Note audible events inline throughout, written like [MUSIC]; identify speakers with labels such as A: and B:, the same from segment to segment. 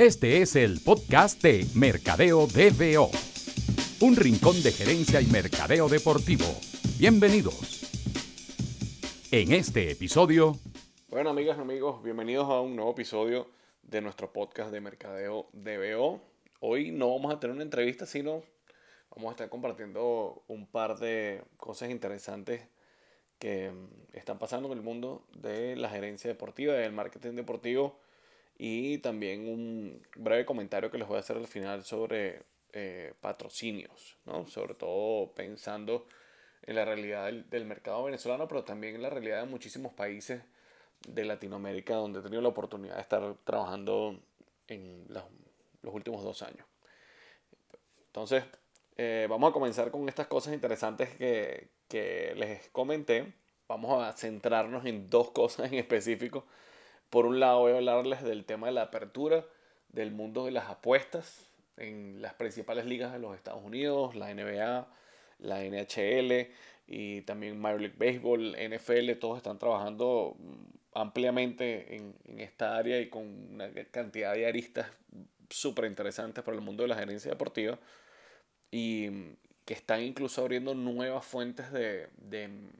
A: Este es el podcast de Mercadeo DBO, un rincón de gerencia y mercadeo deportivo. Bienvenidos. En este episodio...
B: Bueno, amigas y amigos, bienvenidos a un nuevo episodio de nuestro podcast de Mercadeo DBO. Hoy no vamos a tener una entrevista, sino vamos a estar compartiendo un par de cosas interesantes que mm, están pasando en el mundo de la gerencia deportiva, del marketing deportivo y también un breve comentario que les voy a hacer al final sobre eh, patrocinios, ¿no? sobre todo pensando en la realidad del, mercado venezolano, pero también en la realidad de muchísimos países de Latinoamérica donde he tenido la oportunidad de estar trabajando en los, últimos dos años. Entonces, eh, vamos a comenzar con estas cosas interesantes que, que les comenté. Vamos a centrarnos en dos cosas en específico por un lado voy a hablarles del tema de la apertura del mundo de las apuestas en las principales ligas de los Estados Unidos, la NBA, la NHL y también Major League Baseball, NFL, todos están trabajando mm, ampliamente en, esta área y con una cantidad de aristas súper interesantes para el mundo de la gerencia deportiva y mm, que están incluso abriendo nuevas fuentes de, de mm,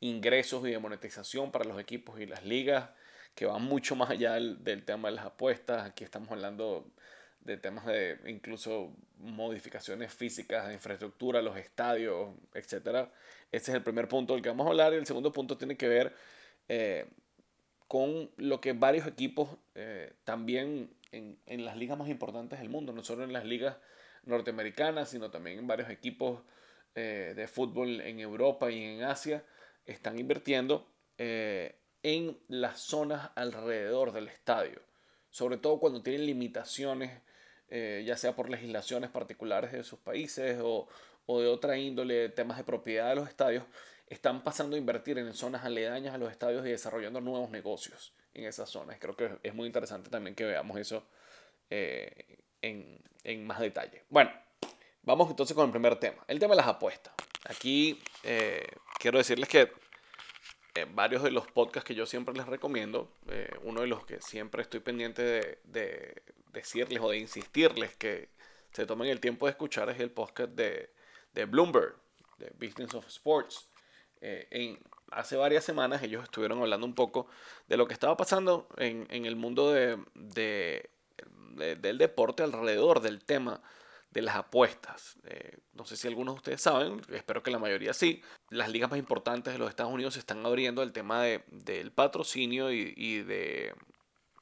B: ingresos y de monetización para los equipos y las ligas que va mucho más allá del, tema de las apuestas. Aquí estamos hablando de temas de incluso modificaciones físicas de infraestructura, los estadios, etc. Ese es el primer punto del que vamos a hablar. Y el segundo punto tiene que ver eh, con lo que varios equipos eh, también en, en, las ligas más importantes del mundo, no solo en las ligas norteamericanas, sino también en varios equipos eh, de fútbol en Europa y en Asia, están invirtiendo en las zonas alrededor del estadio, sobre todo cuando tienen limitaciones, eh, ya sea por legislaciones particulares de sus países o, de otra índole, temas de propiedad de los estadios, están pasando a invertir en zonas aledañas a los estadios y desarrollando nuevos negocios en esas zonas. Creo que es muy interesante también que veamos eso eh, en, más detalle. Bueno, vamos entonces con el primer tema, el tema de las apuestas. Aquí eh, quiero decirles que eh, varios de los podcasts que yo siempre les recomiendo, eh, uno de los que siempre estoy pendiente de, decirles o de insistirles que se tomen el tiempo de escuchar es el podcast de, Bloomberg, de Business of Sports. Eh, en, hace varias semanas ellos estuvieron hablando un poco de lo que estaba pasando en, el mundo de, del deporte alrededor del tema de las apuestas. Eh, no sé si algunos de ustedes saben, espero que la mayoría sí. Las ligas más importantes de los Estados Unidos se están abriendo el tema de, del patrocinio y, de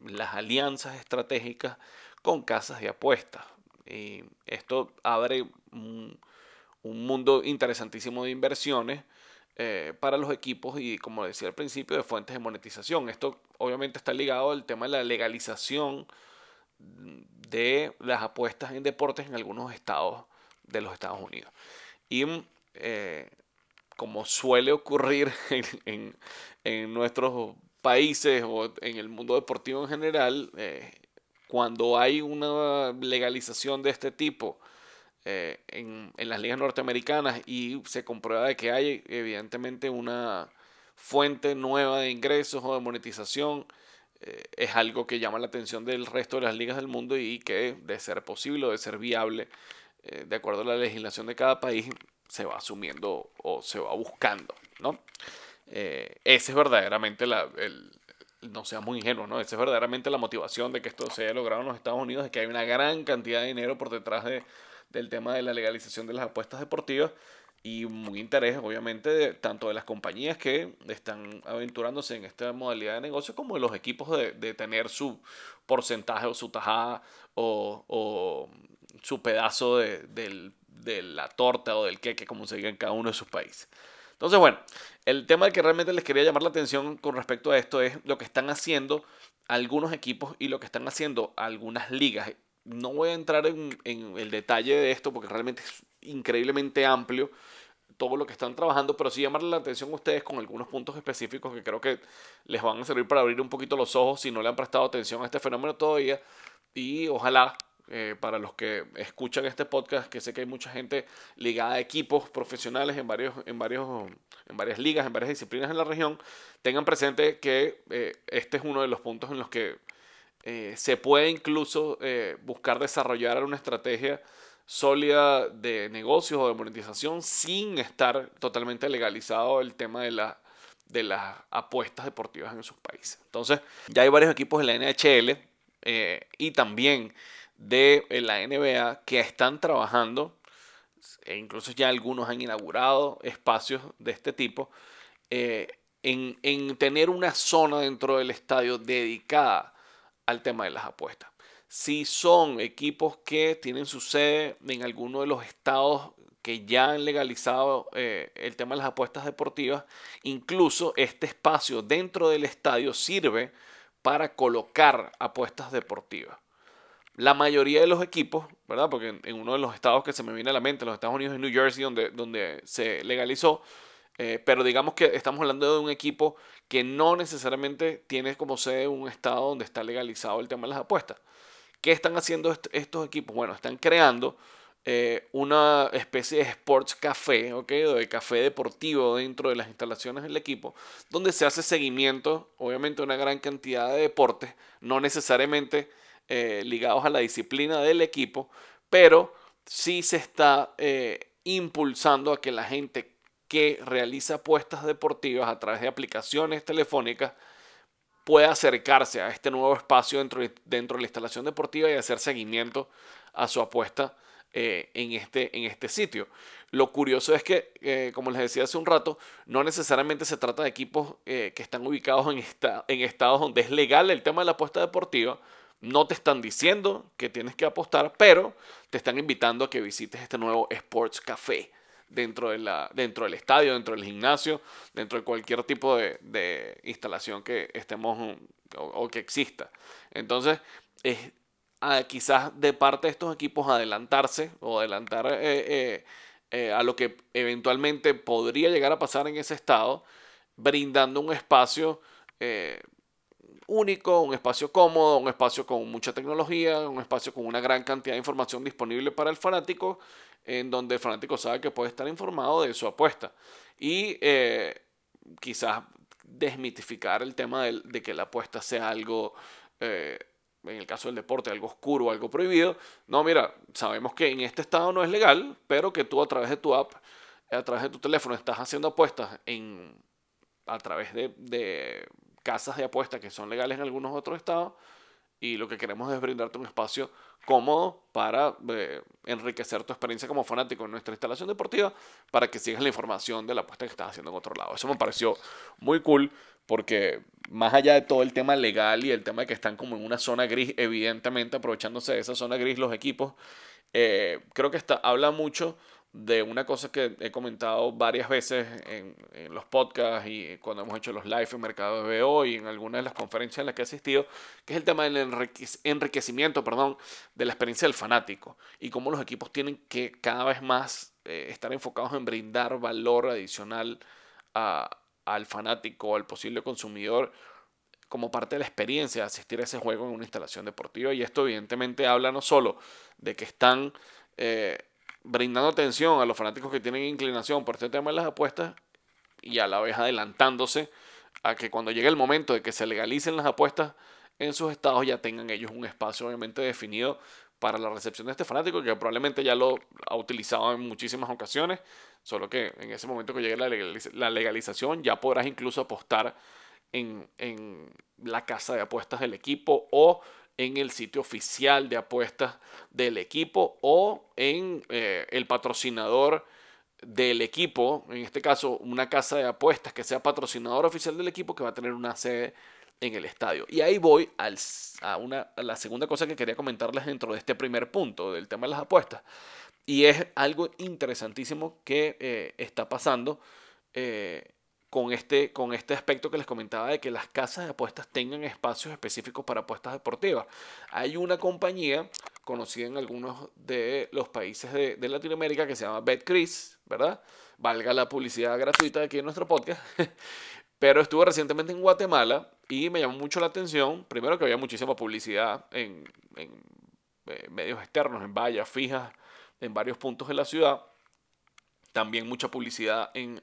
B: las alianzas estratégicas con casas de apuestas. Y esto abre un, mundo interesantísimo de inversiones eh, para los equipos y, como decía al principio, de fuentes de monetización. Esto obviamente está ligado al tema de la legalización de las apuestas en deportes en algunos estados de los Estados Unidos. Y eh, como suele ocurrir [LAUGHS] en, nuestros países o en el mundo deportivo en general, eh, cuando hay una legalización de este tipo eh, en, en, las ligas norteamericanas y se comprueba de que hay evidentemente una fuente nueva de ingresos o de monetización, eh, es algo que llama la atención del resto de las ligas del mundo y que de ser posible o de ser viable, eh, de acuerdo a la legislación de cada país, se va asumiendo o se va buscando, ¿no? Eh, ese es verdaderamente la, el, no seamos ingenuos, ¿no? Esa es verdaderamente la motivación de que esto se haya logrado en los Estados Unidos, es que hay una gran cantidad de dinero por detrás de, del tema de la legalización de las apuestas deportivas y un interés, obviamente, tanto de las compañías que están aventurándose en esta modalidad de negocio como de los equipos de, de tener su porcentaje o su tajada o, o su pedazo de, de, la torta o del queque, como se diga en cada uno de sus países. Entonces, bueno, el tema que realmente les quería llamar la atención con respecto a esto es lo que están haciendo algunos equipos y lo que están haciendo algunas ligas. No voy a entrar en, en el detalle de esto porque realmente es increíblemente amplio todo lo que están trabajando, pero sí llamarle la atención a ustedes con algunos puntos específicos que creo que les van a servir para abrir un poquito los ojos si no le han prestado atención a este fenómeno todavía. Y ojalá eh, para los que escuchan este podcast, que sé que hay mucha gente ligada a equipos profesionales en, varios, en, varios, en varias ligas, en varias disciplinas en la región, tengan presente que eh, este es uno de los puntos en los que eh, se puede incluso eh, buscar desarrollar una estrategia sólida de negocios o de monetización sin estar totalmente legalizado el tema de, la, de las apuestas deportivas en sus países. Entonces, ya hay varios equipos de la NHL eh, y también de la NBA que están trabajando, e incluso ya algunos han inaugurado espacios de este tipo, en, en tener una zona dentro del estadio dedicada al tema de las apuestas. Si son equipos que tienen su sede en alguno de los estados que ya han legalizado eh, el tema de las apuestas deportivas, incluso este espacio dentro del estadio sirve para colocar apuestas deportivas. La mayoría de los equipos, ¿verdad? Porque en, uno de los estados que se me viene a la mente, los Estados Unidos y New Jersey, donde, donde se legalizó, eh, pero digamos que estamos hablando de un equipo que no necesariamente tiene como sede un estado donde está legalizado el tema de las apuestas. ¿Qué están haciendo estos equipos? Bueno, están creando eh, una especie de sports café, ¿ok? De café deportivo dentro de las instalaciones del equipo, donde se hace seguimiento, obviamente, una gran cantidad de deportes, no necesariamente eh, ligados a la disciplina del equipo, pero sí se está impulsando a que la gente que realiza apuestas deportivas a través de aplicaciones telefónicas pueda acercarse a este nuevo espacio dentro de, dentro de la instalación deportiva y hacer seguimiento a su apuesta eh, en, este, en este sitio. Lo curioso es que, eh, como les decía hace un rato, no necesariamente se trata de equipos eh, que están ubicados en, en estados donde es legal el tema de la apuesta deportiva. No te están diciendo que tienes que apostar, pero te están invitando a que visites este nuevo Sports Café dentro, de la, dentro del estadio, dentro del gimnasio, dentro de cualquier tipo de, instalación que estemos o, que exista. Entonces, es quizás de parte de estos equipos adelantarse o adelantar eh, eh, eh, a lo que eventualmente podría llegar a pasar en ese estado, brindando un espacio único, un espacio cómodo, un espacio con mucha tecnología, un espacio con una gran cantidad de información disponible para el fanático en donde el fanático sabe que puede estar informado de su apuesta. Y eh, quizás desmitificar el tema de, que la apuesta sea algo, eh, en el caso del deporte, algo oscuro, algo prohibido. No, mira, sabemos que en este estado no es legal, pero que tú a través de tu app, a través de tu teléfono, estás haciendo apuestas en, a través de, de casas de apuestas que son legales en algunos otros estados y lo que queremos es brindarte un espacio cómodo para eh, enriquecer tu experiencia como fanático en nuestra instalación deportiva para que sigas la información de la apuesta que estás haciendo en otro lado. Eso me pareció muy cool porque más allá de todo el tema legal y el tema de que están como en una zona gris, evidentemente aprovechándose de esa zona gris los equipos, eh, creo que está, habla mucho de una cosa que he comentado varias veces en, los podcasts y cuando hemos hecho los live en Mercado de BO y en algunas de las conferencias en las que he asistido, que es el tema del enriquecimiento perdón, de la experiencia del fanático y cómo los equipos tienen que cada vez más eh, estar enfocados en brindar valor adicional al fanático, al posible consumidor, como parte de la experiencia de asistir a ese juego en una instalación deportiva. Y esto evidentemente habla no solo de que están... Eh, brindando atención a los fanáticos que tienen inclinación por este tema de las apuestas y a la vez adelantándose a que cuando llegue el momento de que se legalicen las apuestas en sus estados ya tengan ellos un espacio obviamente definido para la recepción de este fanático que probablemente ya lo ha utilizado en muchísimas ocasiones, solo que en ese momento que llegue la legalización ya podrás incluso apostar en, en la casa de apuestas del equipo o en el sitio oficial de apuestas del equipo o en eh, el patrocinador del equipo, en este caso una casa de apuestas que sea patrocinador oficial del equipo que va a tener una sede en el estadio. Y ahí voy a, una, la segunda cosa que quería comentarles dentro de este primer punto del tema de las apuestas. Y es algo interesantísimo que eh, está pasando eh, con este, con este aspecto que les comentaba de que las casas de apuestas tengan espacios específicos para apuestas deportivas. Hay una compañía conocida en algunos de los países de, Latinoamérica que se llama BetCris, ¿verdad? Valga la publicidad gratuita aquí en nuestro podcast. [LAUGHS] Pero estuve recientemente en Guatemala y me llamó mucho la atención, primero que había muchísima publicidad en, eh, medios externos, en vallas fijas, en varios puntos de la ciudad. También mucha publicidad en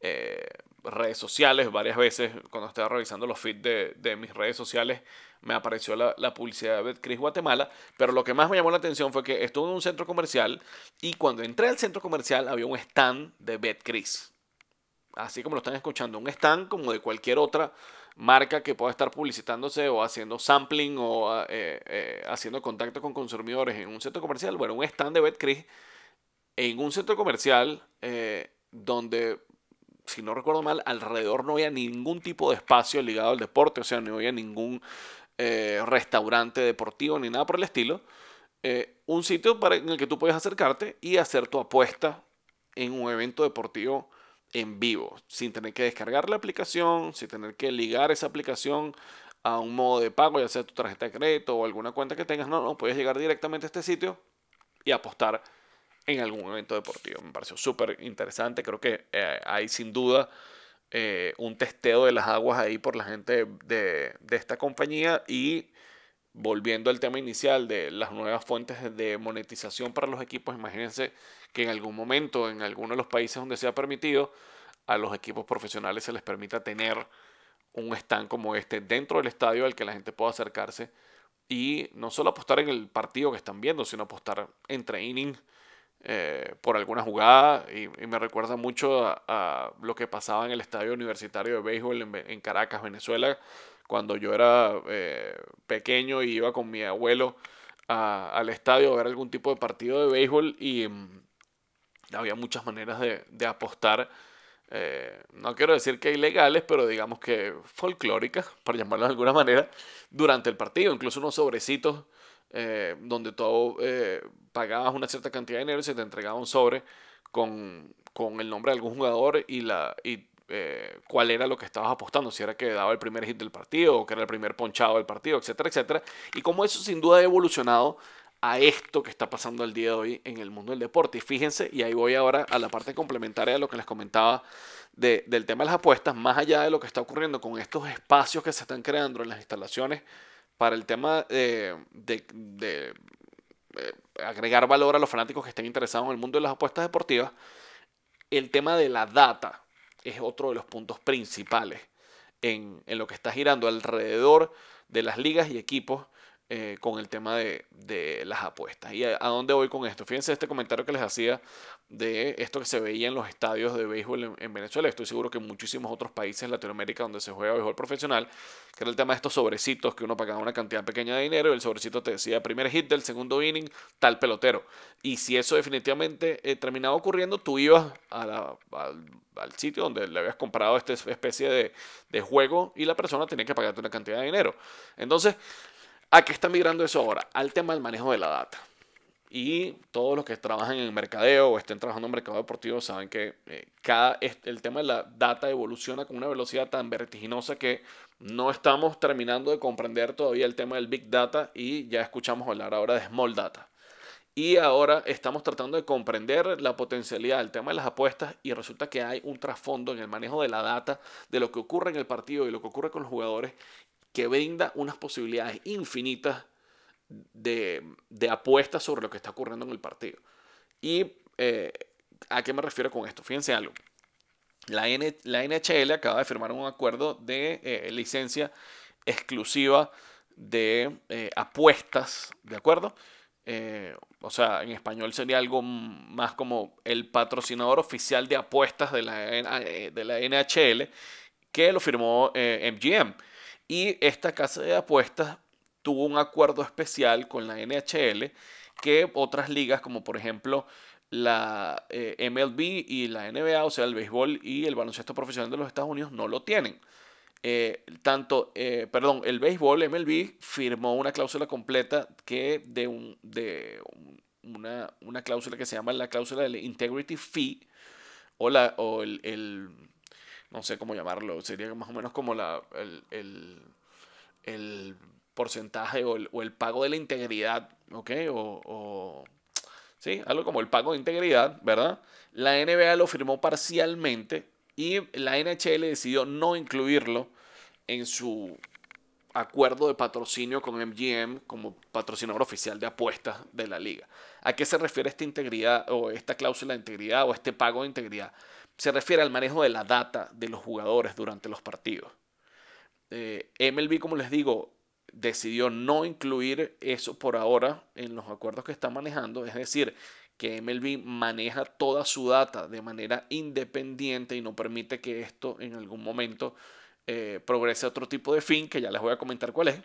B: eh, redes sociales. Varias veces cuando estaba revisando los feeds de, mis redes sociales me apareció la, publicidad de Betcris Guatemala, pero lo que más me llamó la atención fue que estuve en un centro comercial y cuando entré al centro comercial había un stand de Betcris. Así como lo están escuchando, un stand como de cualquier otra marca que pueda estar publicitándose o haciendo sampling o eh, eh, haciendo contacto con consumidores en un centro comercial. Bueno, un stand de Betcris en un centro comercial donde, si no recuerdo mal, alrededor no había ningún tipo de espacio ligado al deporte, o sea, no había ningún restaurante deportivo ni nada por el estilo. un sitio para, en el que tú puedes acercarte y hacer tu apuesta en un evento deportivo en vivo, sin tener que descargar la aplicación, sin tener que ligar esa aplicación a un modo de pago, ya sea tu tarjeta de crédito o alguna cuenta que tengas. No, no, puedes llegar directamente a este sitio y apostar en algún evento deportivo. Me pareció súper interesante. Creo que eh, hay sin duda eh, un testeo de las aguas ahí por la gente de, de esta compañía y volviendo al tema inicial de las nuevas fuentes de monetización para los equipos, imagínense que en algún momento, en alguno de los países donde sea permitido, a los equipos profesionales se les permita tener un stand como este dentro del estadio al que la gente pueda acercarse y no solo apostar en el partido que están viendo, sino apostar en training eh, por alguna jugada. Y, me recuerda mucho a, lo que pasaba en el estadio universitario de béisbol en Caracas, Venezuela, cuando yo era eh, pequeño y iba con mi abuelo al estadio a ver algún tipo de partido de béisbol y mm, había muchas maneras de, apostar. Eh, no quiero decir que ilegales, pero digamos que folclóricas, para llamarlo de alguna manera, durante el partido. Incluso unos sobrecitos eh, donde todo pagabas una cierta cantidad de dinero y se te entregaba un sobre con, con el nombre de algún jugador y, la, y eh, cuál era lo que estabas apostando, si era que daba el primer hit del partido o que era el primer ponchado del partido, etcétera, etcétera. Y cómo eso sin duda ha evolucionado a esto que está pasando el día de hoy en el mundo del deporte. Y fíjense, y ahí voy ahora a la parte complementaria de lo que les comentaba del tema de las apuestas, más allá de lo que está ocurriendo con estos espacios que se están creando en las instalaciones para el tema de, de eh, agregar valor a los fanáticos que estén interesados en el mundo de las apuestas deportivas, el tema de la data es otro de los puntos principales en, en lo que está girando alrededor de las ligas y equipos eh, con el tema de, de, las apuestas. ¿Y a, dónde voy con esto? Fíjense este comentario que les hacía de esto que se veía en los estadios de béisbol en, Venezuela. Estoy seguro que en muchísimos otros países en Latinoamérica donde se juega béisbol profesional, que era el tema de estos sobrecitos que uno pagaba una cantidad pequeña de dinero y el sobrecito te decía primer hit del segundo inning, tal pelotero. Y si eso definitivamente eh, terminaba ocurriendo, tú ibas al, al, sitio donde le habías comprado esta especie de, de juego y la persona tenía que pagarte una cantidad de dinero. Entonces, ¿A qué está migrando eso ahora? Al tema del manejo de la data. Y todos los que trabajan en mercadeo o estén trabajando en mercado deportivo saben que eh, cada, el tema de la data evoluciona con una velocidad tan vertiginosa que no estamos terminando de comprender todavía el tema del big data y ya escuchamos hablar ahora de small data. Y ahora estamos tratando de comprender la potencialidad del tema de las apuestas y resulta que hay un trasfondo en el manejo de la data, de lo que ocurre en el partido y lo que ocurre con los jugadores que brinda unas posibilidades infinitas de, apuestas sobre lo que está ocurriendo en el partido. ¿Y eh, a qué me refiero con esto? Fíjense algo. La, la NHL acaba de firmar un acuerdo de eh, licencia exclusiva de eh, apuestas, ¿de acuerdo? o sea, en español sería algo más como el patrocinador oficial de apuestas de la, de la NHL, que lo firmó MGM. Y esta casa de apuestas tuvo un acuerdo especial con la NHL que otras ligas como por ejemplo la eh, MLB y la NBA, o sea, el béisbol y el baloncesto profesional de los Estados Unidos no lo tienen. Eh, tanto, eh, perdón, el béisbol MLB firmó una cláusula completa que de, un, de una, una, cláusula que se llama la cláusula del integrity fee o, la, o el no sé cómo llamarlo, sería más o menos como la, el, el, porcentaje o el, o el, pago de la integridad, ¿ok? O, o, sí, algo como el pago de integridad, ¿verdad? La NBA lo firmó parcialmente y la NHL decidió no incluirlo en su acuerdo de patrocinio con MGM como patrocinador oficial de apuestas de la liga. ¿A qué se refiere esta integridad o esta cláusula de integridad o este pago de integridad? Se refiere al manejo de la data de los jugadores durante los partidos. Eh, MLB, como les digo, decidió no incluir eso por ahora en los acuerdos que está manejando, es decir, que MLB maneja toda su data de manera independiente y no permite que esto en algún momento eh, progrese a otro tipo de fin, que ya les voy a comentar cuál es.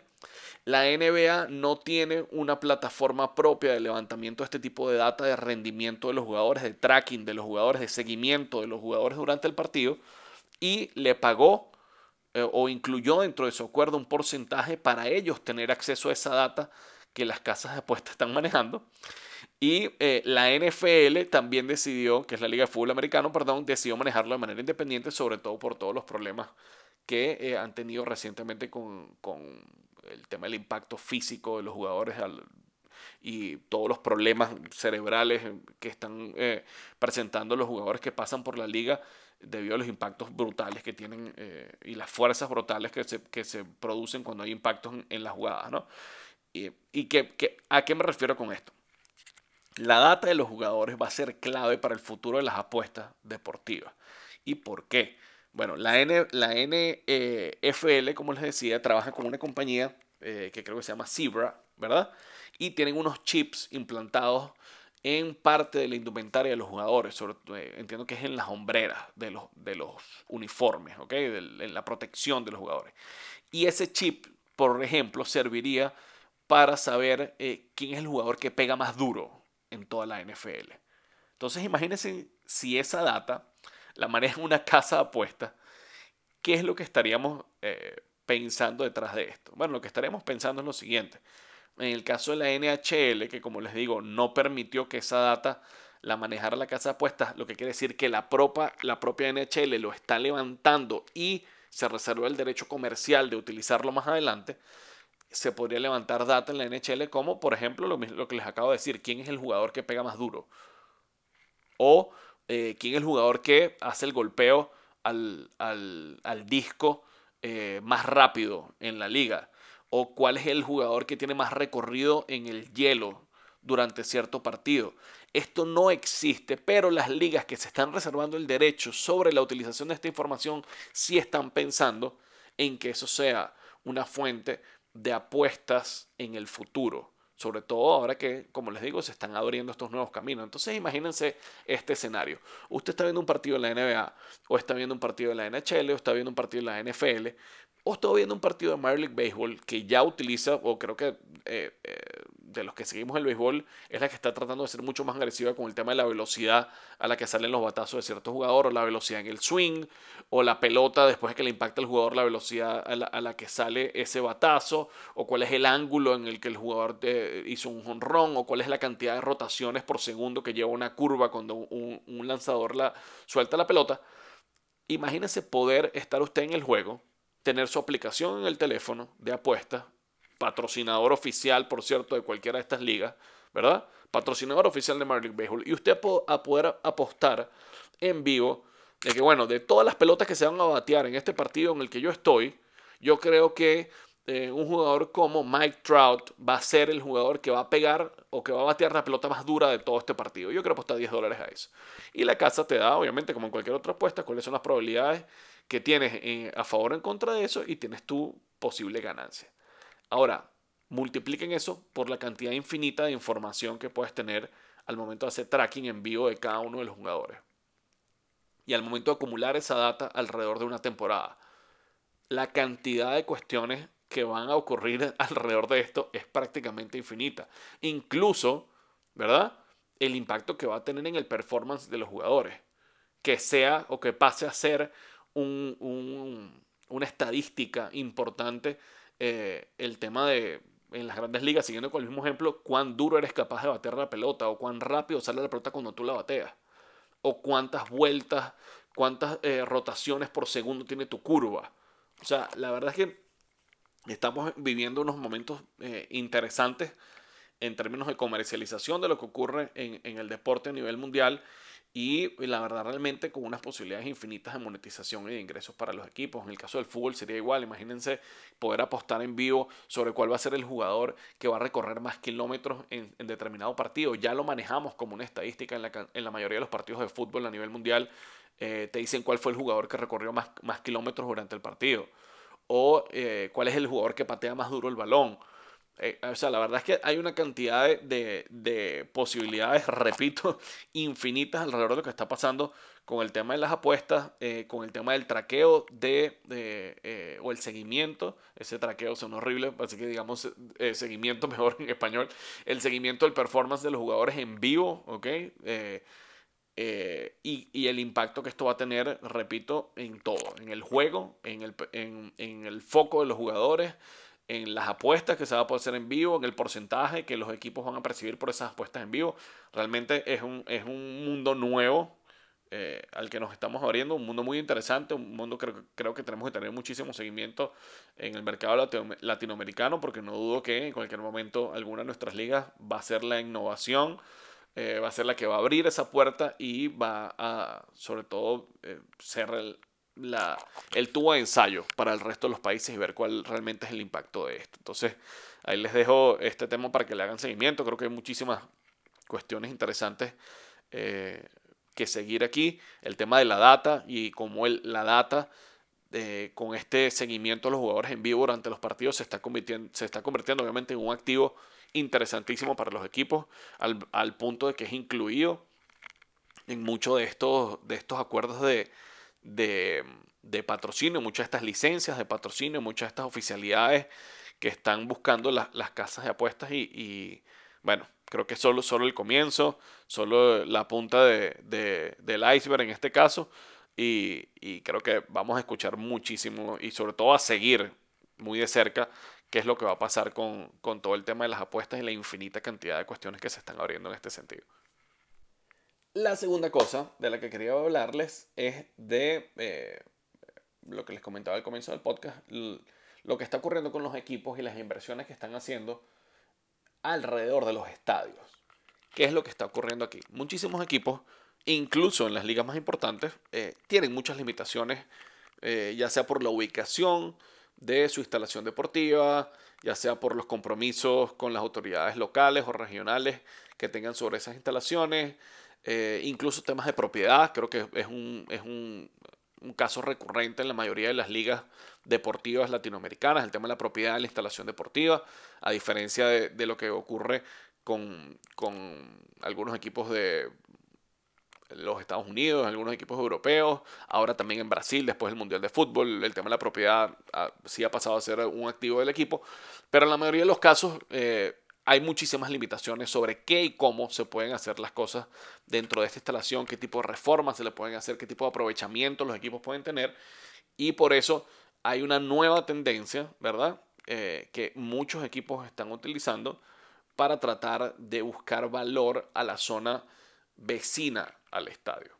B: La NBA no tiene una plataforma propia de levantamiento de este tipo de data de rendimiento de los jugadores, de tracking de los jugadores, de seguimiento de los jugadores durante el partido y le pagó eh, o incluyó dentro de su acuerdo un porcentaje para ellos tener acceso a esa data que las casas de apuestas están manejando. Y eh, la NFL también decidió, que es la Liga de Fútbol Americano, perdón, decidió manejarlo de manera independiente, sobre todo por todos los problemas que eh, han tenido recientemente con, el tema del impacto físico de los jugadores y todos los problemas cerebrales que están presentando los jugadores que pasan por la liga debido a los impactos brutales que tienen eh, y las fuerzas brutales que se, que se, producen cuando hay impactos en, las jugadas. ¿no? Y, y a qué me refiero con esto? La data de los jugadores va a ser clave para el futuro de las apuestas deportivas. ¿Y por qué? Bueno, la, N, la NFL, como les decía, trabaja con una compañía eh, que creo que se llama Zebra, ¿verdad? Y tienen unos chips implantados en parte de la indumentaria de los jugadores, eh, entiendo que es en las hombreras de los, de los uniformes, ¿ok? en la protección de los jugadores. Y ese chip, por ejemplo, serviría para saber eh, quién es el jugador que pega más duro en toda la NFL. Entonces imagínense si esa data la maneja una casa de apuestas, ¿qué es lo que estaríamos eh, pensando detrás de esto? Bueno, lo que estaríamos pensando es lo siguiente. En el caso de la NHL, que como les digo, no permitió que esa data la manejara la casa de apuestas, lo que quiere decir que la, propia, la propia NHL lo está levantando y se reservó el derecho comercial de utilizarlo más adelante, se podría levantar data en la NHL como, por ejemplo, lo, lo que les acabo de decir, quién es el jugador que pega más duro. O eh, quién es el jugador que hace el golpeo al, disco eh, más rápido en la liga o cuál es el jugador que tiene más recorrido en el hielo durante cierto partido. Esto no existe, pero las ligas que se están reservando el derecho sobre la utilización de esta información sí están pensando en que eso sea una fuente de apuestas en el futuro. Sobre todo ahora que, como les digo, se están abriendo estos nuevos caminos. Entonces imagínense este escenario. Usted está viendo un partido de la NBA, o está viendo un partido de la NHL, o está viendo un partido de la NFL, o estoy viendo un partido de Major League Baseball que ya utiliza, o creo que eh, eh, de los que seguimos el béisbol, es la que está tratando de ser mucho más agresiva con el tema de la velocidad a la que salen los batazos de ciertos jugadores, o la velocidad en el swing, o la pelota después de que le impacta al jugador, la velocidad a la, que sale ese batazo, o cuál es el ángulo en el que el jugador eh, hizo un jonrón, o cuál es la cantidad de rotaciones por segundo que lleva una curva cuando un, un lanzador la, suelta la pelota. Imagínese poder estar usted en el juego tener su aplicación en el teléfono de apuestas, patrocinador oficial, por cierto, de cualquiera de estas ligas, ¿verdad? Patrocinador oficial de Major League Baseball. Y usted a poder apostar en vivo de que, bueno, de todas las pelotas que se van a batear en este partido en el que yo estoy, yo creo que eh, un jugador como Mike Trout va a ser el jugador que va a pegar o que va a batear la pelota más dura de todo este partido. Yo quiero apostar 10 dólares a eso. Y la casa te da, obviamente, como en cualquier otra apuesta, cuáles son las probabilidades que tienes eh, a favor o en contra de eso y tienes tu posible ganancia. Ahora, multipliquen eso por la cantidad infinita de información que puedes tener al momento de hacer tracking en vivo de cada uno de los jugadores. Y al momento de acumular esa data alrededor de una temporada. La cantidad de cuestiones que van a ocurrir [LAUGHS] alrededor de esto es prácticamente infinita. Incluso, ¿verdad? El impacto que va a tener en el performance de los jugadores. Que sea o que pase a ser una estadística importante eh, el tema de, en las grandes ligas, siguiendo con el mismo ejemplo, cuán duro eres capaz de bater la pelota o cuán rápido sale la pelota cuando tú la bateas. O cuántas vueltas, cuántas eh, rotaciones por segundo tiene tu curva. O sea, la verdad es que estamos viviendo unos momentos eh, interesantes en términos de comercialización de lo que ocurre en, en el deporte a nivel mundial y la verdad realmente con unas posibilidades infinitas de monetización y de ingresos para los equipos. En el caso del fútbol sería igual, imagínense poder apostar en vivo sobre cuál va a ser el jugador que va a recorrer más kilómetros en, determinado partido. Ya lo manejamos como una estadística en la, en la mayoría de los partidos de fútbol a nivel mundial. Eh, te dicen cuál fue el jugador que recorrió más, más kilómetros durante el partido o eh, cuál es el jugador que patea más duro el balón. Eh, o sea, la verdad es que hay una cantidad de, de, posibilidades, [LAUGHS] repito, infinitas alrededor de lo que está pasando con el tema de las apuestas, eh, con el tema del traqueo de, de o el seguimiento. Ese traqueo son horrible, así que digamos seguimiento [LAUGHS] mejor en español. El seguimiento del performance de los jugadores en vivo, ¿ok? Eh, y, el impacto que esto va a tener, repito, en todo, en el juego, en el, en, el foco de los jugadores, en las apuestas que se va a poder hacer en vivo, en el porcentaje que los equipos van a percibir por esas apuestas en vivo. Realmente es un, es un mundo nuevo eh, al que nos estamos abriendo, un mundo muy interesante, un mundo que creo, creo que tenemos que tener muchísimo seguimiento en el mercado latinoamericano, porque no dudo que en cualquier momento alguna de nuestras ligas va a ser la innovación eh, va a ser la que va a abrir esa puerta y va a, sobre todo, eh, ser el, la, el tubo de ensayo para el resto de los países y ver cuál realmente es el impacto de esto. Entonces, ahí les dejo este tema para que le hagan seguimiento. Creo que hay muchísimas cuestiones interesantes eh, que seguir aquí. El tema de la data y cómo el, la data con este seguimiento de los jugadores en vivo durante los partidos se está convirtiendo, se está convirtiendo obviamente en un activo interesantísimo para los equipos, al, punto de que es incluido en muchos de estos, de estos acuerdos de, de, patrocinio, muchas de estas licencias de patrocinio, muchas de estas oficialidades que están buscando las casas de apuestas y, bueno, creo que solo, solo el comienzo, solo la punta de, del iceberg en este caso y, y creo que vamos a escuchar muchísimo y sobre todo a seguir muy de cerca qué es lo que va a pasar con, todo el tema de las apuestas y la infinita cantidad de cuestiones que se están abriendo en este sentido. La segunda cosa de la que quería hablarles es de eh, lo que les comentaba al comienzo del podcast, lo que está ocurriendo con los equipos y las inversiones que están haciendo alrededor de los estadios. ¿Qué es lo que está ocurriendo aquí? Muchísimos equipos, incluso en las ligas más importantes, eh, tienen muchas limitaciones, eh, ya sea por la ubicación, de su instalación deportiva, ya sea por los compromisos con las autoridades locales o regionales que tengan sobre esas instalaciones, eh, incluso temas de propiedad, creo que es, un, es un, un, caso recurrente en la mayoría de las ligas deportivas latinoamericanas, el tema de la propiedad de la instalación deportiva, a diferencia de, de lo que ocurre con, con algunos equipos de los Estados Unidos, algunos equipos europeos, ahora también en Brasil, después del Mundial de Fútbol, el tema de la propiedad ah, sí ha pasado a ser un activo del equipo, pero en la mayoría de los casos eh, hay muchísimas limitaciones sobre qué y cómo se pueden hacer las cosas dentro de esta instalación, qué tipo de reformas se le pueden hacer, qué tipo de aprovechamiento los equipos pueden tener, y por eso hay una nueva tendencia, ¿verdad? Eh, que muchos equipos están utilizando para tratar de buscar valor a la zona vecina al estadio.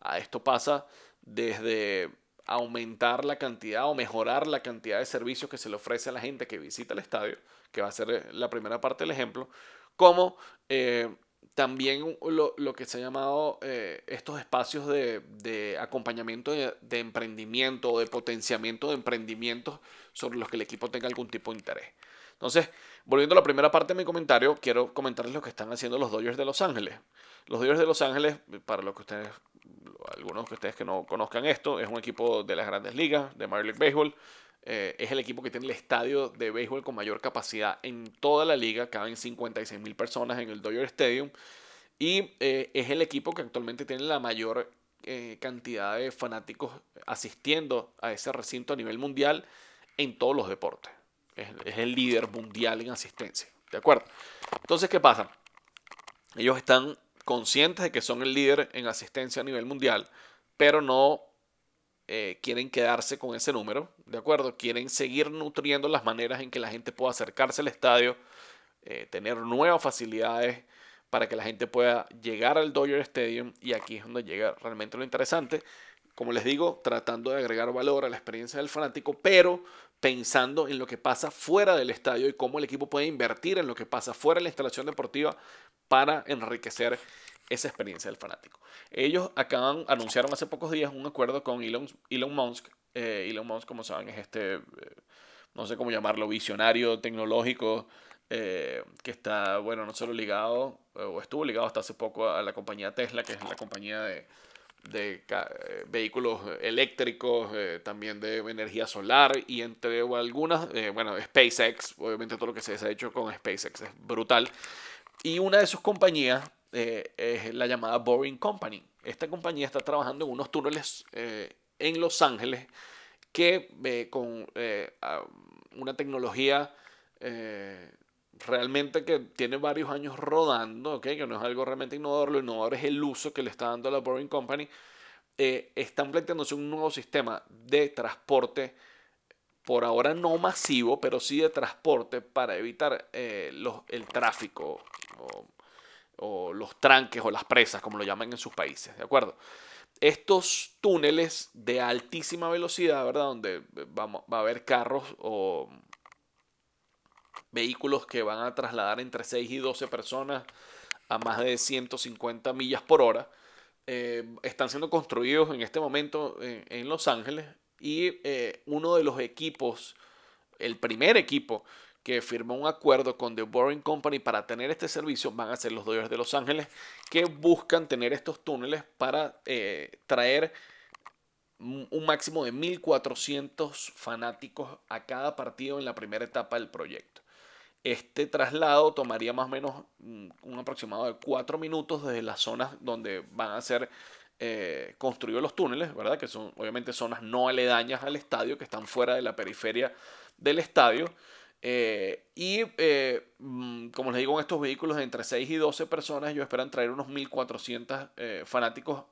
B: A esto pasa desde aumentar la cantidad o mejorar la cantidad de servicios que se le ofrece a la gente que visita el estadio, que va a ser eh, la primera parte del ejemplo, como eh, también lo, que se ha llamado eh, estos espacios de, acompañamiento de, de, emprendimiento o de potenciamiento de emprendimientos sobre los que el equipo tenga algún tipo de interés. Entonces, volviendo a la primera parte de mi comentario, quiero comentarles lo que están haciendo los Dodgers de Los Ángeles. Los Dodgers de Los Ángeles, para los que ustedes, algunos de ustedes que no conozcan esto, es un equipo de las grandes ligas, de Major League Baseball. Eh, es el equipo que tiene el estadio de béisbol con mayor capacidad en toda la liga. Caben 56 mil personas en el Dodger Stadium. Y eh, es el equipo que actualmente tiene la mayor eh, cantidad de fanáticos asistiendo a ese recinto a nivel mundial en todos los deportes. Es, es el líder mundial en asistencia. ¿De acuerdo? Entonces, ¿qué pasa? Ellos están conscientes de que son el líder en asistencia a nivel mundial, pero no eh, quieren quedarse con ese número, ¿de acuerdo? Quieren seguir nutriendo las maneras en que la gente pueda acercarse al estadio, eh, tener nuevas facilidades para que la gente pueda llegar al Dodger Stadium y aquí es donde llega realmente lo interesante. Como les digo, tratando de agregar valor a la experiencia del fanático, pero pensando en lo que pasa fuera del estadio y cómo el equipo puede invertir en lo que pasa fuera de la instalación deportiva para enriquecer esa experiencia del fanático. Ellos acaban, anunciaron hace pocos días un acuerdo con Elon, Elon Musk. Eh, Elon Musk, como saben, es este, eh, no sé cómo llamarlo, visionario tecnológico eh, que está, bueno, no solo ligado, o estuvo ligado hasta hace poco a la compañía Tesla, que es la compañía de, de eh, vehículos eléctricos, también de energía solar y entre algunas, eh, bueno, SpaceX, obviamente todo lo que se ha hecho con SpaceX es brutal. Y una de sus compañías es la llamada Boring Company. Esta compañía está trabajando en unos túneles en Los Ángeles que con una tecnología realmente que tiene varios años rodando, ¿okay? que no es algo realmente innovador, lo innovador es el uso que le está dando la Boring Company, eh, están planteándose un nuevo sistema de transporte, por ahora no masivo, pero sí de transporte para evitar eh, los, el tráfico o, los tranques o las presas, como lo llaman en sus países, ¿de acuerdo? Estos túneles de altísima velocidad, ¿verdad? Donde vamos, va a haber carros o vehículos que van a trasladar entre 6 y 12 personas a más de 150 millas por hora. Eh, están siendo construidos en este momento en, Los Ángeles y eh, uno de los equipos, el primer equipo que firmó un acuerdo con The Boring Company para tener este servicio van a ser los Dodgers de Los Ángeles que buscan tener estos túneles para eh, traer un máximo de 1.400 fanáticos a cada partido en la primera etapa del proyecto. Este traslado tomaría más o menos mm, un aproximado de cuatro minutos desde las zonas donde van a ser eh, construidos los túneles, ¿verdad? Que son obviamente zonas no aledañas al estadio, que están fuera de la periferia del estadio. Eh, y eh, mm, como les digo, en estos vehículos de entre 6 y 12 personas, ellos esperan traer unos 1.400 fanáticos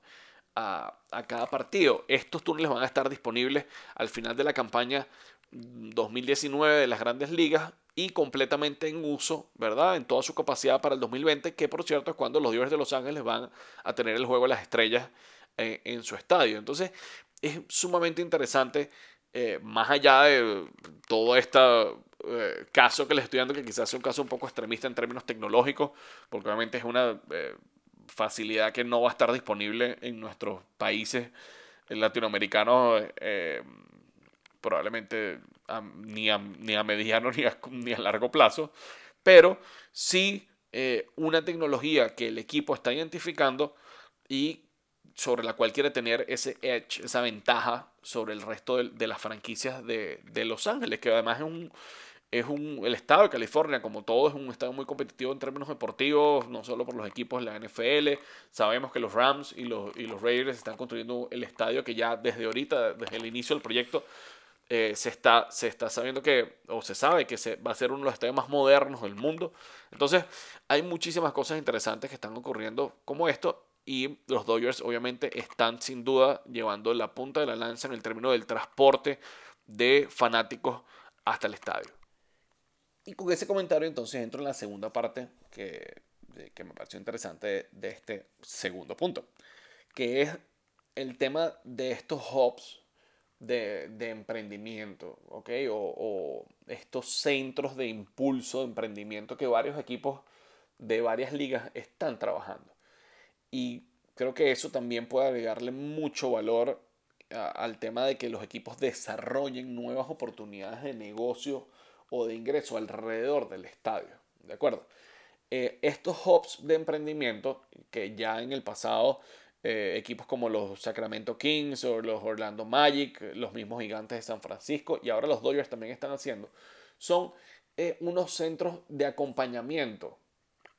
B: a, a, cada partido. Estos túneles van a estar disponibles al final de la campaña 2019 de las grandes ligas y completamente en uso, ¿verdad? En toda su capacidad para el 2020, que por cierto es cuando los Dodgers de Los Ángeles van a tener el juego de las estrellas eh, en su estadio. Entonces, es sumamente interesante, eh, más allá de todo este eh, caso que les estoy dando, que quizás sea un caso un poco extremista en términos tecnológicos, porque obviamente es una facilidad que no va a estar disponible en nuestros países latinoamericanos probablemente ni, a, ni, a, mediano [LAUGHS] ni a, ni a largo plazo, pero sí eh, una tecnología que el equipo está identificando y sobre la cual quiere tener ese edge, esa ventaja sobre el resto de, de las franquicias de, de, Los Ángeles, que además es un, es un, el estado de California, como todo, es un estado muy competitivo en términos deportivos, no solo por los equipos de la NFL. Sabemos que los Rams y los, y los Raiders están construyendo el estadio que ya desde ahorita, desde el inicio del proyecto, eh, se, está, se está sabiendo que, o se sabe que se, va a ser uno de los estadios más modernos del mundo. Entonces, hay muchísimas cosas interesantes que están ocurriendo como esto. Y los Dodgers obviamente están sin duda llevando la punta de la lanza en el término del transporte de fanáticos hasta el estadio. Y con ese comentario entonces entro en la segunda parte que, que me pareció interesante de este segundo punto, que es el tema de estos hubs de, de emprendimiento, ¿ok? O, estos centros de impulso de emprendimiento que varios equipos de varias ligas están trabajando. Y creo que eso también puede agregarle mucho valor al tema de que los equipos desarrollen nuevas oportunidades de negocio o de ingreso alrededor del estadio. ¿De acuerdo? Eh, estos hubs de emprendimiento que ya en el pasado eh, equipos como los Sacramento Kings o los Orlando Magic, los mismos gigantes de San Francisco y ahora los Dodgers también están haciendo, son eh, unos centros de acompañamiento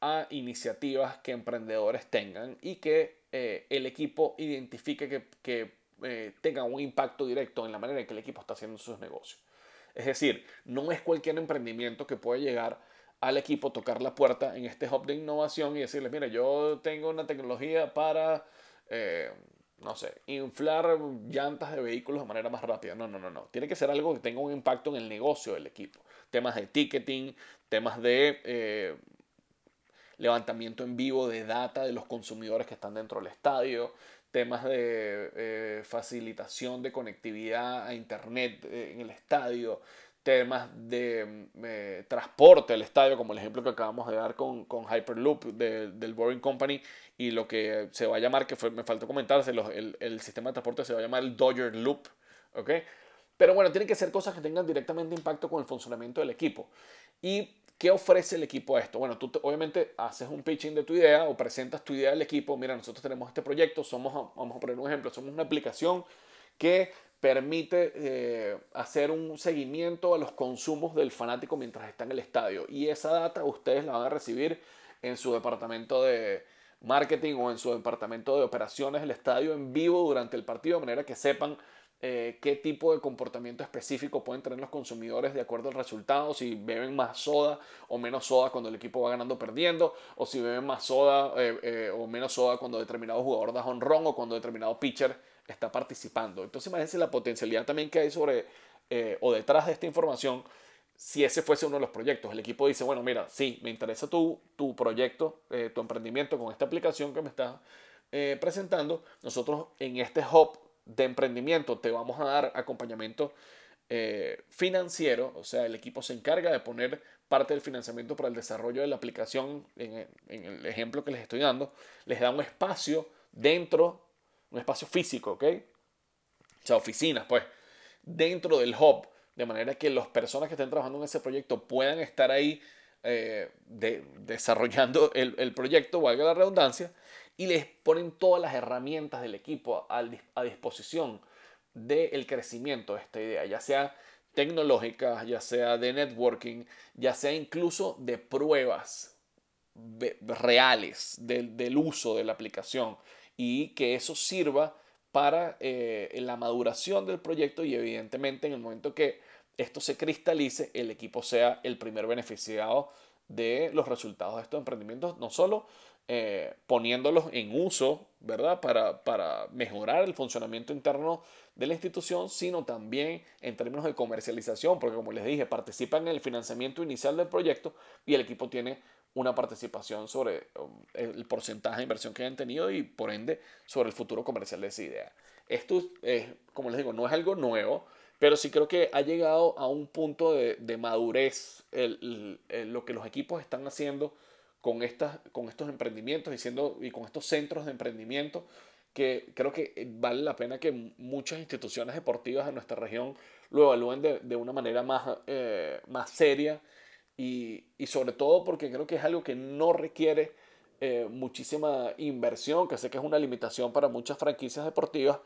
B: a iniciativas que emprendedores tengan y que eh, el equipo identifique que, que tengan un impacto directo en la manera en que el equipo está haciendo sus negocios. Es decir, no es cualquier emprendimiento que puede llegar al equipo, tocar la puerta en este hub de innovación y decirles, mira, yo tengo una tecnología para eh, no sé, inflar llantas de vehículos de manera más rápida. No, no, no, no. Tiene que ser algo que tenga un impacto en el negocio del equipo. Temas de ticketing, temas de eh, levantamiento en vivo de data de los consumidores que están dentro del estadio, temas de eh, facilitación de conectividad a internet en el estadio, temas de eh, transporte al estadio, como el ejemplo que acabamos de dar con, con Hyperloop del Boring Company y lo que se va a llamar, que me faltó comentarse, el, el, sistema de transporte se va a llamar el Dodger Loop, ¿ok? Pero bueno, tienen que ser cosas que tengan directamente impacto con el funcionamiento del equipo. Y ¿Qué ofrece el equipo a esto? Bueno, tú obviamente haces un pitching de tu idea o presentas tu idea al equipo. Mira, nosotros tenemos este proyecto, somos, vamos a poner un ejemplo, somos una aplicación que permite eh, hacer un seguimiento a los consumos del fanático mientras está en el estadio. Y esa data ustedes la van a recibir en su departamento de marketing o en su departamento de operaciones del estadio en vivo durante el partido, de manera que sepan eh, qué tipo de comportamiento específico pueden tener los consumidores de acuerdo al resultado, si beben más soda o menos soda cuando el equipo va ganando o perdiendo, o si beben más soda eh, eh, o menos soda cuando determinado jugador da honrón o cuando determinado pitcher está participando. Entonces imagínense la potencialidad también que hay sobre o detrás de esta información si ese fuese uno de los proyectos. El equipo dice, bueno, mira, sí, me interesa tu, tu proyecto, tu emprendimiento con esta aplicación que me estás presentando. Nosotros en este hub de emprendimiento te vamos a dar acompañamiento eh, financiero, o sea, el equipo se encarga de poner parte del financiamiento para el desarrollo de la aplicación, en, el ejemplo que les estoy dando, les da un espacio dentro, un espacio físico, ¿ok? O sea, oficinas, pues, dentro del hub, de manera que las personas que estén trabajando en ese proyecto puedan estar ahí eh, desarrollando el, el proyecto, valga la redundancia, y les ponen todas las herramientas del equipo a, disposición del crecimiento de esta idea, ya sea tecnológica, ya sea de networking, ya sea incluso de pruebas reales del, uso de la aplicación y que eso sirva para eh, la maduración del proyecto y evidentemente en el momento que esto se cristalice, el equipo sea el primer beneficiado de los resultados de estos emprendimientos, no solo eh, poniéndolos en uso, ¿verdad? Para, para mejorar el funcionamiento interno de la institución, sino también en términos de comercialización, porque como les dije, participan en el financiamiento inicial del proyecto y el equipo tiene una participación sobre um, el porcentaje de inversión que hayan tenido y por ende sobre el futuro comercial de esa idea. Esto, es, como les digo, no es algo nuevo, pero sí creo que ha llegado a un punto de, de madurez lo que los equipos están haciendo con, estas, con estos emprendimientos y con estos centros de emprendimiento que creo que vale la pena que muchas instituciones deportivas de nuestra región lo evalúen de, de una manera más, eh, más seria y, y, sobre todo porque creo que es algo que no requiere eh, muchísima inversión, que sé que es una limitación para muchas franquicias deportivas,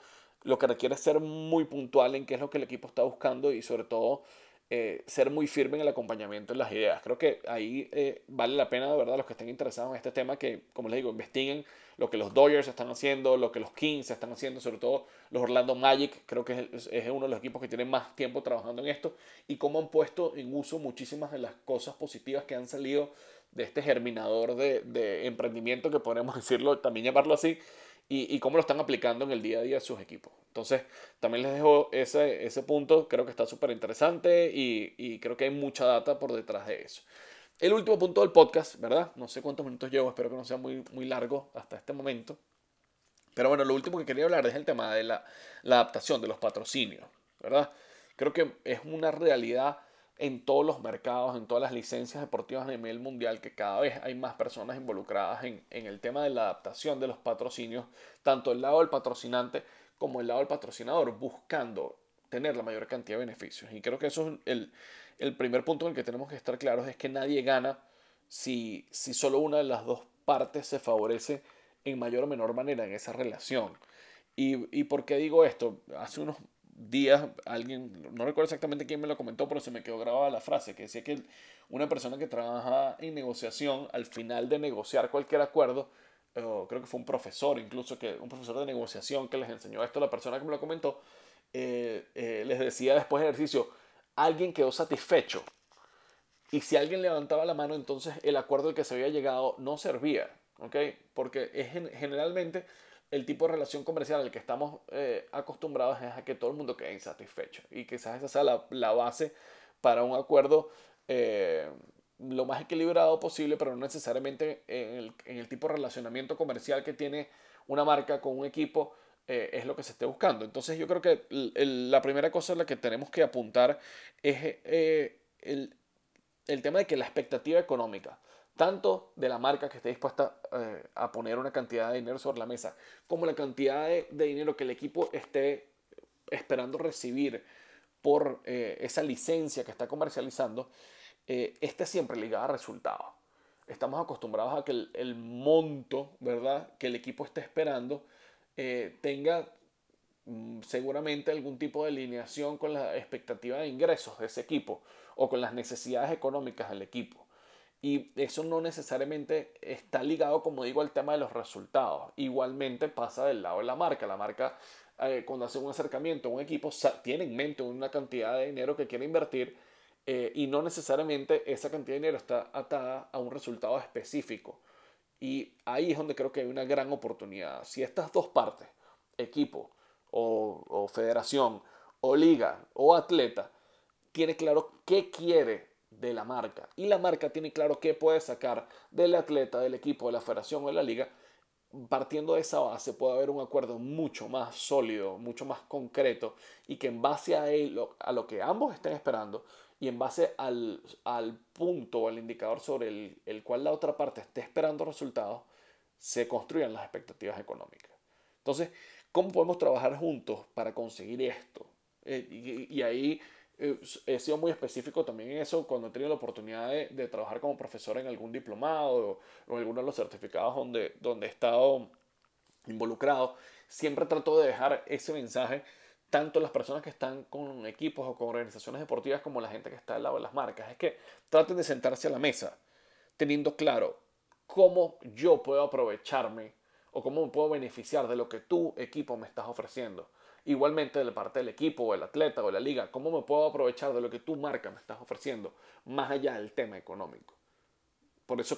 B: lo que requiere es ser muy puntual en qué es lo que el equipo está buscando y sobre todo eh, ser muy firme en el acompañamiento en las ideas. Creo que ahí eh, vale la pena, de verdad, los que estén interesados en este tema, que, como les digo, investiguen lo que los Dodgers están haciendo, lo que los Kings están haciendo, sobre todo los Orlando Magic, creo que es, es uno de los equipos que tienen más tiempo trabajando en esto, y cómo han puesto en uso muchísimas de las cosas positivas que han salido de este germinador de, de emprendimiento, que podemos [LAUGHS] decirlo, también llamarlo así, y, cómo lo están aplicando en el día a día de sus equipos. Entonces, también les dejo ese, ese punto, creo que está súper interesante y, y, creo que hay mucha data por detrás de eso. El último punto del podcast, ¿verdad? No sé cuántos minutos llevo, espero que no sea muy, muy largo hasta este momento. Pero bueno, lo último que quería hablar es el tema de la, la adaptación de los patrocinios, ¿verdad? Creo que es una realidad en todos los mercados, en todas las licencias deportivas a nivel mundial, que cada vez hay más personas involucradas en, el tema de la adaptación de los patrocinios, tanto el lado del patrocinante como el lado del patrocinador, buscando tener la mayor cantidad de beneficios. Y creo que eso es el, primer punto en el que tenemos que estar claros, es que nadie gana si, si solo una de las dos partes se favorece en mayor o menor manera en esa relación. ¿Y, y por qué digo esto? Hace unos días alguien, no recuerdo exactamente quién me lo comentó, pero se me quedó grabada la frase que decía que una persona que trabaja en negociación, al final de negociar cualquier acuerdo, creo que fue un profesor, incluso que un profesor de negociación que les enseñó esto, la persona que me lo comentó, eh, eh, les decía después del ejercicio, alguien quedó satisfecho. Y si alguien levantaba la mano, entonces el acuerdo al que se había llegado no servía, ¿ok? Porque es generalmente el tipo de relación comercial al que estamos eh, acostumbrados es a que todo el mundo quede insatisfecho y quizás esa sea la, la base para un acuerdo eh, lo más equilibrado posible, pero no necesariamente en el, en el, tipo de relacionamiento comercial que tiene una marca con un equipo eh, es lo que se esté buscando. Entonces yo creo que la primera cosa en la que tenemos que apuntar es el, el tema de que la expectativa económica tanto de la marca que esté dispuesta eh, a poner una cantidad de dinero sobre la mesa, como la cantidad de, dinero que el equipo esté esperando recibir por eh, esa licencia que está comercializando, eh, esté siempre ligada a resultados. Estamos acostumbrados a que el, monto, ¿verdad?, que el equipo esté esperando eh, tenga mm, seguramente algún tipo de alineación con la expectativa de ingresos de ese equipo o con las necesidades económicas del equipo. Y eso no necesariamente está ligado, como digo, al tema de los resultados. Igualmente pasa del lado de la marca. La marca, eh, cuando hace un acercamiento a un equipo, tiene en mente una cantidad de dinero que quiere invertir eh, y no necesariamente esa cantidad de dinero está atada a un resultado específico. Y ahí es donde creo que hay una gran oportunidad. Si estas dos partes, equipo o, o federación o liga o atleta, tiene claro qué quiere de la marca y la marca tiene claro qué puede sacar del atleta, del equipo, de la federación o de la liga, partiendo de esa base puede haber un acuerdo mucho más sólido, mucho más concreto y que en base a, él, a lo que ambos estén esperando y en base al, al punto o al indicador sobre el, el, cual la otra parte esté esperando resultados, se construyan las expectativas económicas. Entonces, ¿cómo podemos trabajar juntos para conseguir esto? Eh, y, ahí he sido muy específico también en eso cuando he tenido la oportunidad de, trabajar como profesor en algún diplomado o, en alguno de los certificados donde, donde he estado involucrado. Siempre trato de dejar ese mensaje tanto las personas que están con equipos o con organizaciones deportivas como la gente que está al lado de las marcas. Es que traten de sentarse a la mesa teniendo claro cómo yo puedo aprovecharme o cómo me puedo beneficiar de lo que tu equipo me estás ofreciendo Igualmente de la parte del equipo o el atleta o la liga, ¿cómo me puedo aprovechar de lo que tu marca me estás ofreciendo más allá del tema económico? Por eso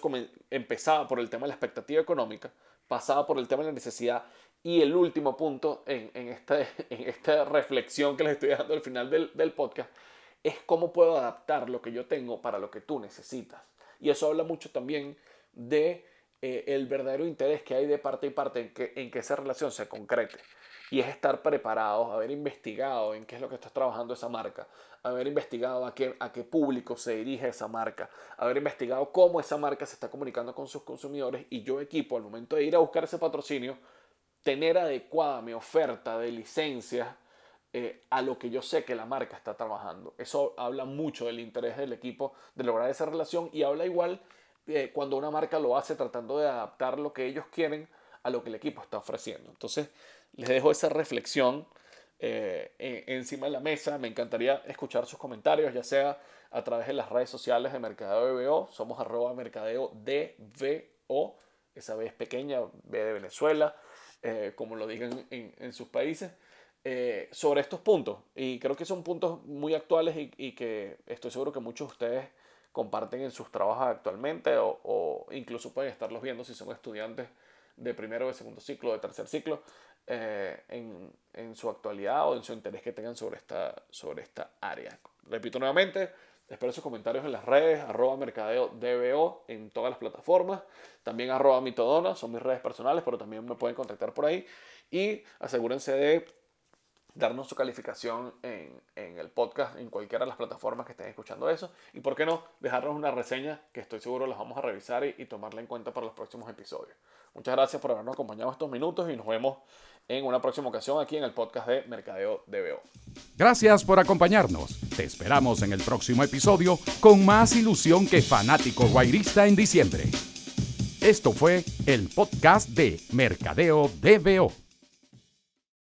B: empezaba por el tema de la expectativa económica, pasaba por el tema de la necesidad y el último punto en, en, [LAUGHS] en esta reflexión que les estoy dando al final del, del podcast es cómo puedo adaptar lo que yo tengo para lo que tú necesitas. Y eso habla mucho también de eh, el verdadero interés que hay de parte y parte en que, en que esa relación se concrete y es estar preparados, haber investigado en qué es lo que está trabajando esa marca, haber investigado a qué, a qué público se dirige esa marca, haber investigado cómo esa marca se está comunicando con sus consumidores y yo equipo al momento de ir a buscar ese patrocinio, tener adecuada mi oferta de licencias eh, a lo que yo sé que la marca está trabajando. Eso habla mucho del interés del equipo de lograr esa relación y habla igual eh, cuando una marca lo hace tratando de adaptar lo que ellos quieren a lo que el equipo está ofreciendo. Entonces, les dejo esa reflexión eh, encima de la mesa. Me encantaría escuchar sus comentarios, ya sea a través de las redes sociales de Mercadeo DBO. Somos arroba mercadeo DBO. Esa B es pequeña, B de Venezuela, eh, como lo digan en, sus países. Eh, sobre estos puntos. Y creo que son puntos muy actuales y, que estoy seguro que muchos de ustedes comparten en sus trabajos actualmente o, o incluso pueden estarlos viendo si son estudiantes de primero, de segundo ciclo, de tercer ciclo, eh, en, en, su actualidad o en su interés que tengan sobre esta, sobre esta área. Repito nuevamente, espero sus comentarios en las redes, arroba mercadeo DBO en todas las plataformas, también arroba mitodona, son mis redes personales, pero también me pueden contactar por ahí y asegúrense de darnos su calificación en, en, el podcast, en cualquiera de las plataformas que estén escuchando eso. Y por qué no, dejarnos una reseña que estoy seguro las vamos a revisar y, y tomarla en cuenta para los próximos episodios. Muchas gracias por habernos acompañado estos minutos y nos vemos en una próxima ocasión aquí en el podcast de Mercadeo DBO.
A: Gracias por acompañarnos. Te esperamos en el próximo episodio con más ilusión que fanático guairista en diciembre. Esto fue el podcast de Mercadeo DBO